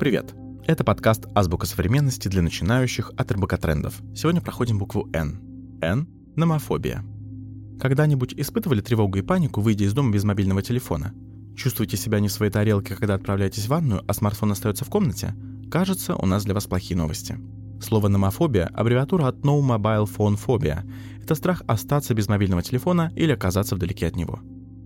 Привет! Это подкаст «Азбука современности» для начинающих от РБК Трендов. Сегодня проходим букву «Н». «Н» — номофобия. Когда-нибудь испытывали тревогу и панику, выйдя из дома без мобильного телефона? Чувствуете себя не в своей тарелке, когда отправляетесь в ванную, а смартфон остается в комнате? Кажется, у нас для вас плохие новости. Слово «номофобия» — аббревиатура от No Mobile Phone Phobia. Это страх остаться без мобильного телефона или оказаться вдалеке от него.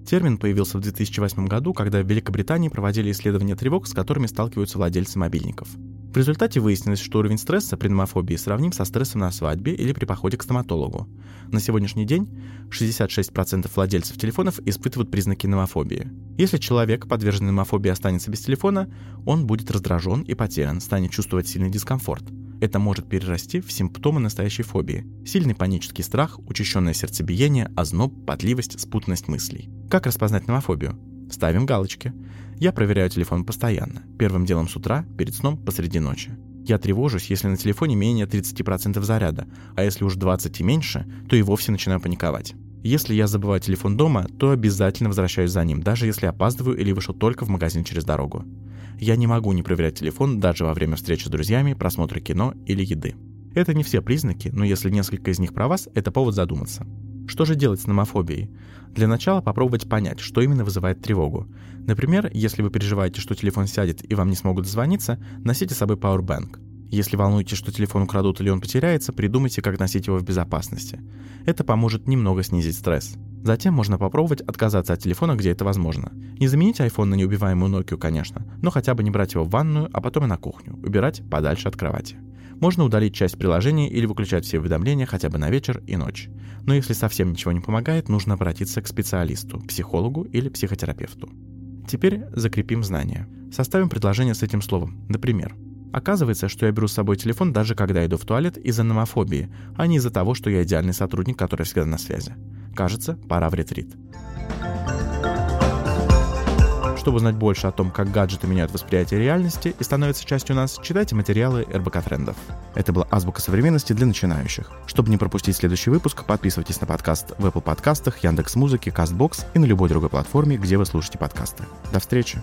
Термин появился в 2008 году, когда в Великобритании проводили исследования тревог, с которыми сталкиваются владельцы мобильников. В результате выяснилось, что уровень стресса при номофобии сравним со стрессом на свадьбе или при походе к стоматологу. На сегодняшний день 66% владельцев телефонов испытывают признаки номофобии. Если человек, подверженный номофобии, останется без телефона, он будет раздражен и потерян, станет чувствовать сильный дискомфорт. Это может перерасти в симптомы настоящей фобии. Сильный панический страх, учащенное сердцебиение, озноб, потливость, спутанность мыслей. Как распознать номофобию? Ставим галочки. Я проверяю телефон постоянно. Первым делом с утра, перед сном, посреди ночи. Я тревожусь, если на телефоне менее 30% заряда, а если уж 20 и меньше, то и вовсе начинаю паниковать. Если я забываю телефон дома, то обязательно возвращаюсь за ним, даже если опаздываю или вышел только в магазин через дорогу. Я не могу не проверять телефон даже во время встречи с друзьями, просмотра кино или еды. Это не все признаки, но если несколько из них про вас, это повод задуматься. Что же делать с номофобией? Для начала попробовать понять, что именно вызывает тревогу. Например, если вы переживаете, что телефон сядет и вам не смогут звониться, носите с собой Powerbank. Если волнуетесь, что телефон украдут или он потеряется, придумайте, как носить его в безопасности. Это поможет немного снизить стресс. Затем можно попробовать отказаться от телефона, где это возможно. Не заменить iPhone на неубиваемую Nokia, конечно, но хотя бы не брать его в ванную, а потом и на кухню, убирать подальше от кровати. Можно удалить часть приложений или выключать все уведомления хотя бы на вечер и ночь. Но если совсем ничего не помогает, нужно обратиться к специалисту, психологу или психотерапевту. Теперь закрепим знания. Составим предложение с этим словом. Например, Оказывается, что я беру с собой телефон даже когда иду в туалет из-за номофобии, а не из-за того, что я идеальный сотрудник, который всегда на связи. Кажется, пора в ретрит. Чтобы узнать больше о том, как гаджеты меняют восприятие реальности и становятся частью нас, читайте материалы РБК Трендов. Это была азбука современности для начинающих. Чтобы не пропустить следующий выпуск, подписывайтесь на подкаст в Apple подкастах, Яндекс.Музыке, Castbox и на любой другой платформе, где вы слушаете подкасты. До встречи!